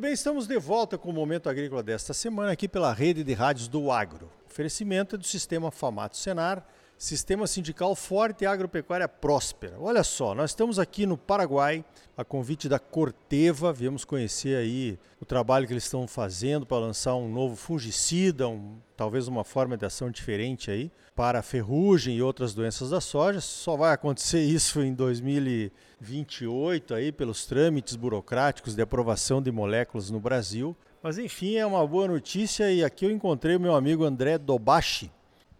Muito bem, estamos de volta com o Momento Agrícola desta semana aqui pela rede de rádios do Agro. Oferecimento é do Sistema Famato Senar, Sistema Sindical Forte e Agropecuária Próspera. Olha só, nós estamos aqui no Paraguai, a convite da Corteva, viemos conhecer aí o trabalho que eles estão fazendo para lançar um novo fungicida, um, talvez uma forma de ação diferente aí para a ferrugem e outras doenças da soja. Só vai acontecer isso em 2028 aí pelos trâmites burocráticos de aprovação de moléculas no Brasil. Mas enfim, é uma boa notícia e aqui eu encontrei o meu amigo André Dobashi,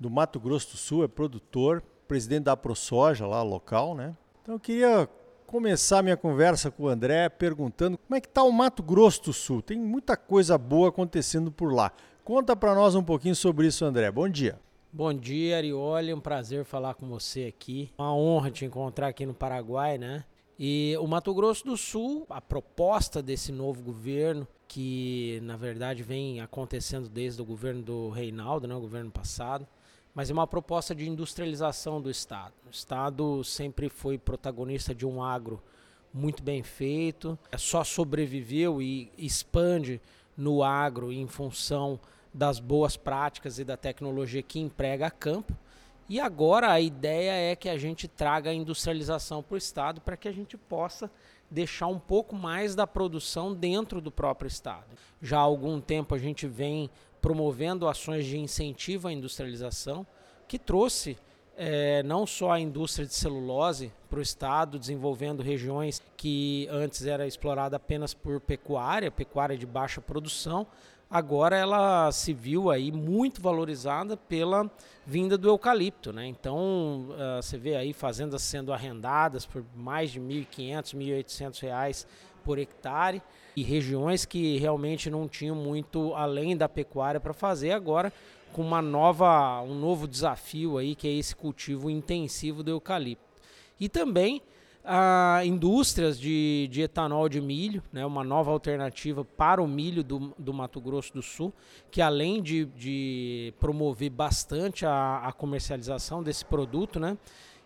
do Mato Grosso do Sul, é produtor, presidente da ProSoja lá local, né? Então eu queria começar minha conversa com o André perguntando como é que está o Mato Grosso do Sul. Tem muita coisa boa acontecendo por lá. Conta para nós um pouquinho sobre isso, André. Bom dia. Bom dia, Arioli. Um prazer falar com você aqui. Uma honra te encontrar aqui no Paraguai, né? E o Mato Grosso do Sul, a proposta desse novo governo, que na verdade vem acontecendo desde o governo do Reinaldo, né, o governo passado, mas é uma proposta de industrialização do Estado. O Estado sempre foi protagonista de um agro muito bem feito, é só sobreviveu e expande no agro em função das boas práticas e da tecnologia que emprega a campo. E agora a ideia é que a gente traga a industrialização para o Estado para que a gente possa deixar um pouco mais da produção dentro do próprio Estado. Já há algum tempo a gente vem promovendo ações de incentivo à industrialização, que trouxe é, não só a indústria de celulose para o estado, desenvolvendo regiões que antes era explorada apenas por pecuária, pecuária de baixa produção, agora ela se viu aí muito valorizada pela vinda do eucalipto, né? Então uh, você vê aí fazendas sendo arrendadas por mais de 1.500, 1.800 reais por hectare e regiões que realmente não tinham muito além da pecuária para fazer agora com uma nova um novo desafio aí que é esse cultivo intensivo do eucalipto. E também a indústrias de, de etanol de milho, né, uma nova alternativa para o milho do, do Mato Grosso do Sul, que além de, de promover bastante a, a comercialização desse produto, né,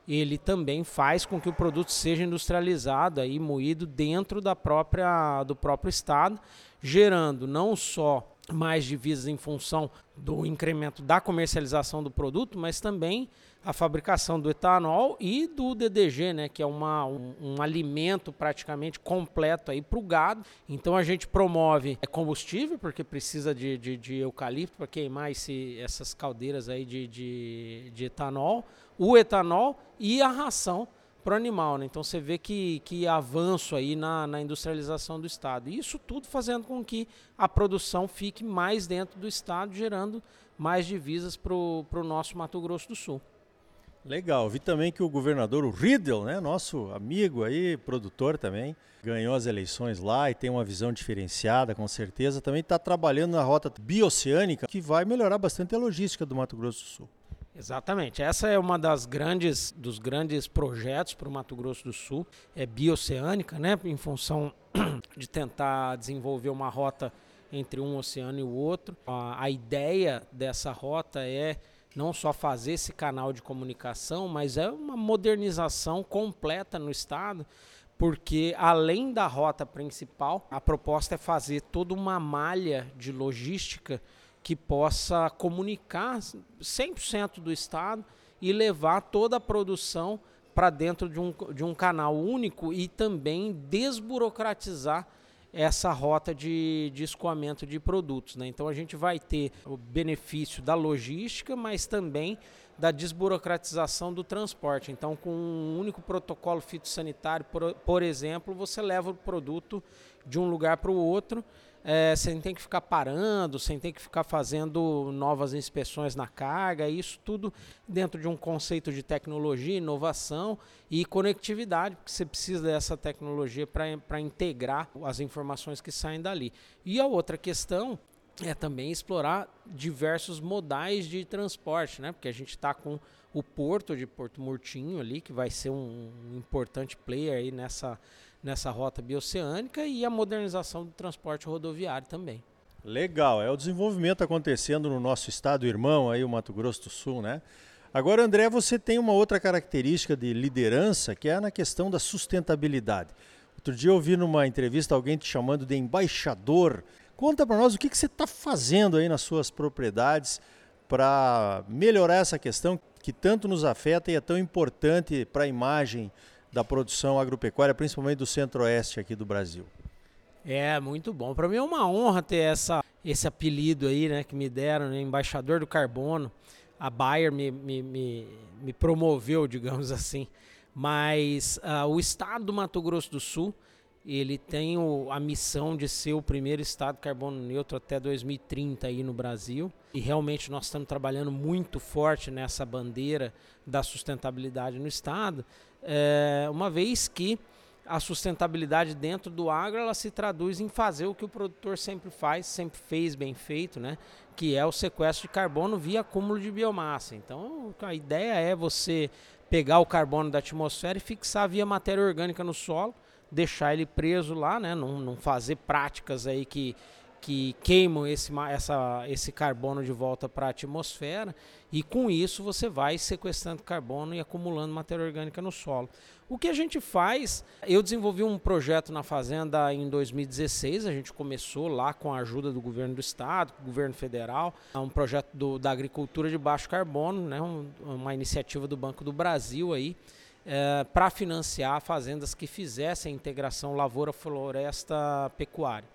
ele também faz com que o produto seja industrializado e moído dentro da própria, do próprio estado, gerando não só mais divisas em função do incremento da comercialização do produto, mas também a fabricação do etanol e do DDG, né, que é uma, um, um alimento praticamente completo para o gado. Então a gente promove combustível, porque precisa de, de, de eucalipto para queimar esse, essas caldeiras aí de, de, de etanol, o etanol e a ração para o animal. Né? Então você vê que, que avanço aí na, na industrialização do Estado. E isso tudo fazendo com que a produção fique mais dentro do Estado, gerando mais divisas para o nosso Mato Grosso do Sul. Legal, vi também que o governador o Riddle, né, nosso amigo aí, produtor também, ganhou as eleições lá e tem uma visão diferenciada, com certeza. Também está trabalhando na rota bioceânica, que vai melhorar bastante a logística do Mato Grosso do Sul. Exatamente. Essa é uma das grandes dos grandes projetos para o Mato Grosso do Sul, é bioceânica, né, em função de tentar desenvolver uma rota entre um oceano e o outro. A, a ideia dessa rota é não só fazer esse canal de comunicação, mas é uma modernização completa no estado, porque além da rota principal, a proposta é fazer toda uma malha de logística que possa comunicar 100% do estado e levar toda a produção para dentro de um, de um canal único e também desburocratizar essa rota de, de escoamento de produtos. Né? Então a gente vai ter o benefício da logística, mas também da desburocratização do transporte. Então, com um único protocolo fitossanitário, por, por exemplo, você leva o produto de um lugar para o outro é, sem ter que ficar parando, sem ter que ficar fazendo novas inspeções na carga, isso tudo dentro de um conceito de tecnologia, inovação e conectividade, porque você precisa dessa tecnologia para integrar as informações que saem dali. E a outra questão é também explorar diversos modais de transporte, né? Porque a gente está com o porto de Porto Murtinho ali, que vai ser um, importante player aí nessa nessa rota bioceânica e a modernização do transporte rodoviário também. Legal, é o desenvolvimento acontecendo no nosso estado irmão, aí o Mato Grosso do Sul, né? Agora, André, você tem uma outra característica de liderança que é na questão da sustentabilidade. Outro dia eu vi numa entrevista alguém te chamando de embaixador. Conta para nós o que, que você está fazendo aí nas suas propriedades para melhorar essa questão que tanto nos afeta e é tão importante para a imagem da produção agropecuária, principalmente do centro-oeste aqui do Brasil. É, muito bom. Para mim é uma honra ter essa, esse apelido aí, né, que me deram, né, embaixador do carbono. A Bayer me, me, me, me promoveu, digamos assim. Mas uh, o estado do Mato Grosso do Sul, ele tem o, a missão de ser o primeiro estado carbono neutro até 2030 aí no Brasil. E realmente nós estamos trabalhando muito forte nessa bandeira da sustentabilidade no estado, é, uma vez que a sustentabilidade dentro do agro ela se traduz em fazer o que o produtor sempre faz, sempre fez bem feito, né? que é o sequestro de carbono via acúmulo de biomassa. Então a ideia é você pegar o carbono da atmosfera e fixar via matéria orgânica no solo, deixar ele preso lá, né? não, não fazer práticas aí que que queimam esse, essa, esse carbono de volta para a atmosfera. E com isso você vai sequestrando carbono e acumulando matéria orgânica no solo. O que a gente faz, eu desenvolvi um projeto na fazenda em 2016, a gente começou lá com a ajuda do governo do estado, do governo federal, um projeto do, da agricultura de baixo carbono, né, um, uma iniciativa do Banco do Brasil aí, é, para financiar fazendas que fizessem a integração lavoura-floresta-pecuária.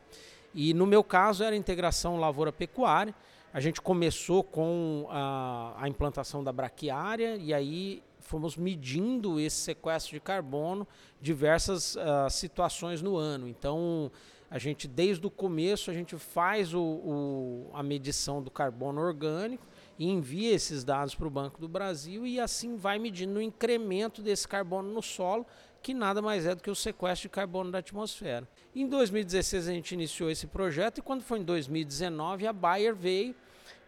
E no meu caso era a integração lavoura-pecuária. A gente começou com a, a, implantação da braquiária e aí fomos medindo esse sequestro de carbono diversas uh, situações no ano. Então a gente desde o começo a gente faz o, o, a medição do carbono orgânico e envia esses dados para o Banco do Brasil e assim vai medindo o incremento desse carbono no solo, que nada mais é do que o sequestro de carbono da atmosfera. Em 2016 a gente iniciou esse projeto e quando foi em 2019 a Bayer veio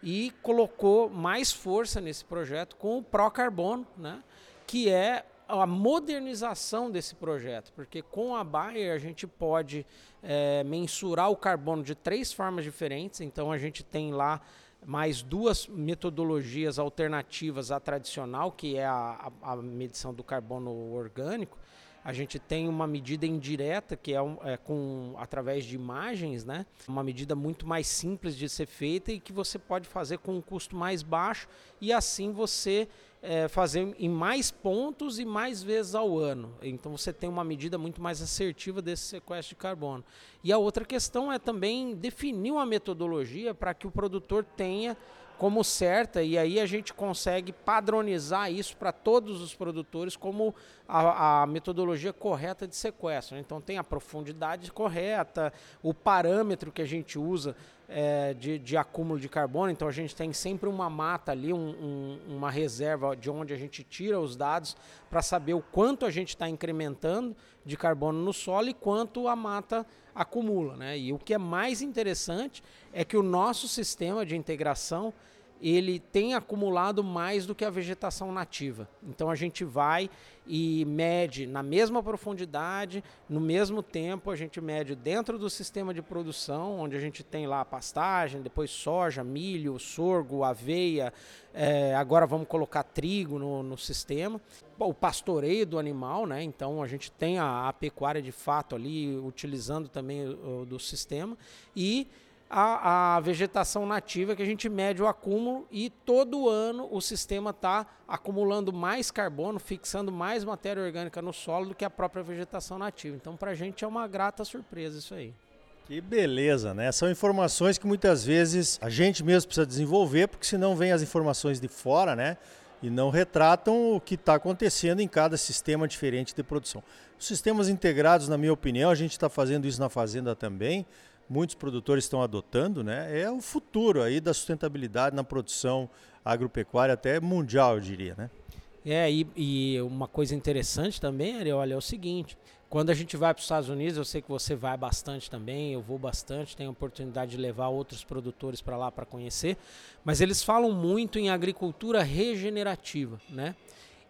e colocou mais força nesse projeto com o Procarbono, né, que é a modernização desse projeto, porque com a Bayer a gente pode é, mensurar o carbono de três formas diferentes. Então a gente tem lá mais duas metodologias alternativas à tradicional, que é a, a, medição do carbono orgânico. A gente tem uma medida indireta, que é, um, é, com através de imagens, né? Uma medida muito mais simples de ser feita e que você pode fazer com um custo mais baixo e assim você é, fazer em mais pontos e mais vezes ao ano. Então você tem uma medida muito mais assertiva desse sequestro de carbono. E a outra questão é também definir uma metodologia para que o produtor tenha como certa e aí a gente consegue padronizar isso para todos os produtores como a, a, metodologia correta de sequestro. Então tem a profundidade correta, o parâmetro que a gente usa é, de, de, acúmulo de carbono. Então a gente tem sempre uma mata ali, um, um, uma reserva de onde a gente tira os dados para saber o quanto a gente está incrementando de carbono no solo e quanto a mata acumula. Né? E o que é mais interessante é que o nosso sistema de integração ele tem acumulado mais do que a vegetação nativa. Então a gente vai e mede na mesma profundidade, no mesmo tempo, a gente mede dentro do sistema de produção, onde a gente tem lá a pastagem, depois soja, milho, sorgo, aveia, é, agora vamos colocar trigo no, no, sistema. O pastoreio do animal, né? Então a gente tem a, a pecuária de fato ali, utilizando também o, o do sistema. E a, a, vegetação nativa que a gente mede o acúmulo e todo ano o sistema está acumulando mais carbono, fixando mais matéria orgânica no solo do que a própria vegetação nativa. Então, para a gente é uma grata surpresa isso aí. Que beleza, né? São informações que muitas vezes a gente mesmo precisa desenvolver, porque senão vem as informações de fora, né? E não retratam o que está acontecendo em cada sistema diferente de produção. Os sistemas integrados, na minha opinião, a gente está fazendo isso na fazenda também muitos produtores estão adotando, né? É o futuro aí da sustentabilidade na produção agropecuária, até mundial, eu diria, né? É, e, e uma coisa interessante também, Ari, olha, é o seguinte, quando a gente vai para os Estados Unidos, eu sei que você vai bastante também, eu vou bastante, tenho a oportunidade de levar outros produtores para lá para conhecer, mas eles falam muito em agricultura regenerativa, né?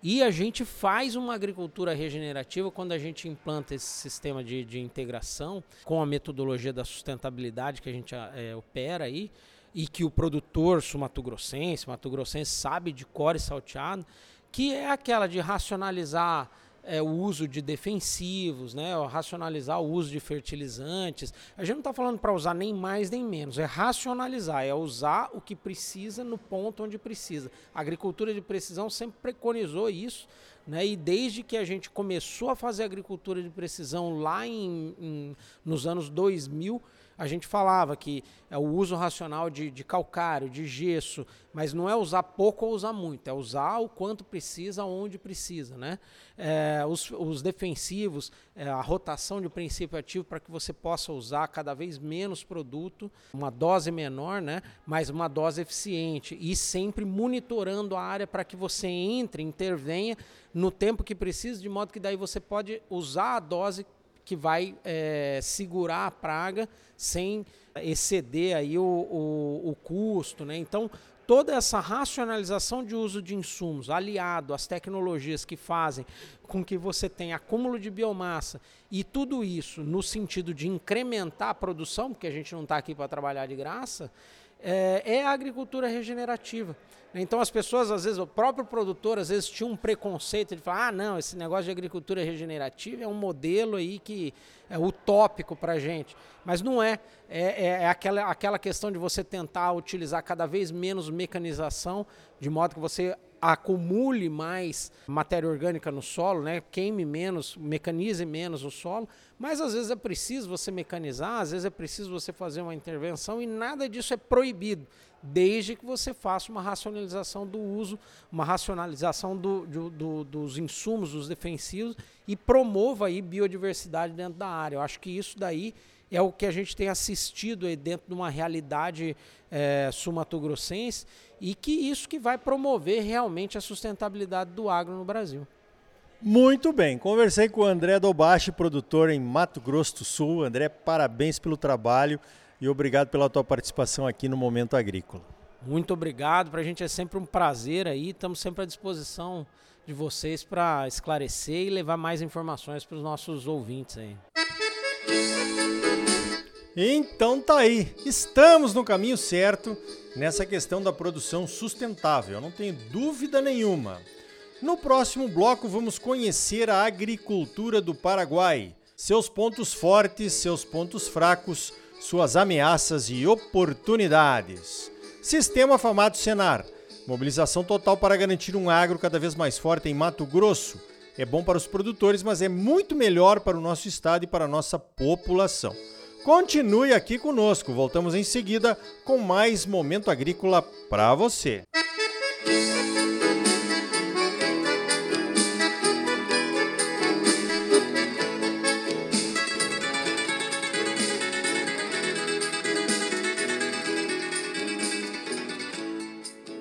E a gente faz uma agricultura regenerativa quando a gente implanta esse sistema de, de integração com a metodologia da sustentabilidade que a gente é, opera aí e que o produtor sumatogrossense, matogrossense sabe de core salteado, que é aquela de racionalizar é, o uso de defensivos, né, racionalizar o uso de fertilizantes. A gente não está falando para usar nem mais nem menos, é racionalizar, é usar o que precisa no ponto onde precisa. A agricultura de precisão sempre preconizou isso, né, e desde que a gente começou a fazer agricultura de precisão lá em, em nos anos 2000, a gente falava que é o uso racional de, de, calcário, de gesso, mas não é usar pouco ou usar muito, é usar o quanto precisa, onde precisa. Né? É, os, os, defensivos, é, a rotação de princípio ativo para que você possa usar cada vez menos produto, uma dose menor, né? mas uma dose eficiente, e sempre monitorando a área para que você entre, intervenha no tempo que precisa, de modo que daí você pode usar a dose que vai é, segurar a praga sem exceder aí o, o, o custo. Né? Então, toda essa racionalização de uso de insumos, aliado às tecnologias que fazem com que você tenha acúmulo de biomassa e tudo isso no sentido de incrementar a produção, porque a gente não está aqui para trabalhar de graça, é, é a agricultura regenerativa. Então as pessoas, às vezes, o próprio produtor, às vezes tinha um preconceito, ele fala, ah, não, esse negócio de agricultura regenerativa é um modelo aí que é utópico para a gente. Mas não é. É, é, é, aquela, aquela questão de você tentar utilizar cada vez menos mecanização, de modo que você acumule mais matéria orgânica no solo, né? queime menos, mecanize menos o solo, mas às vezes é preciso você mecanizar, às vezes é preciso você fazer uma intervenção e nada disso é proibido, desde que você faça uma racionalização do uso, uma racionalização do, do, do, dos insumos, dos defensivos e promova aí biodiversidade dentro da área. Eu acho que isso daí é o que a gente tem assistido aí dentro de uma realidade é, sumatogrossense e que isso que vai promover realmente a sustentabilidade do agro no Brasil. Muito bem, conversei com o André Dobachi, produtor em Mato Grosso do Sul. André, parabéns pelo trabalho e obrigado pela tua participação aqui no Momento Agrícola. Muito obrigado, para a gente é sempre um prazer aí, estamos sempre à disposição de vocês para esclarecer e levar mais informações para os nossos ouvintes aí. Então tá aí, estamos no caminho certo nessa questão da produção sustentável, não tenho dúvida nenhuma. No próximo bloco vamos conhecer a agricultura do Paraguai, seus pontos fortes, seus pontos fracos, suas ameaças e oportunidades. Sistema Famato Senar, mobilização total para garantir um agro cada vez mais forte em Mato Grosso. É bom para os produtores, mas é muito melhor para o nosso estado e para a nossa população. Continue aqui conosco. Voltamos em seguida com mais momento agrícola para você. Música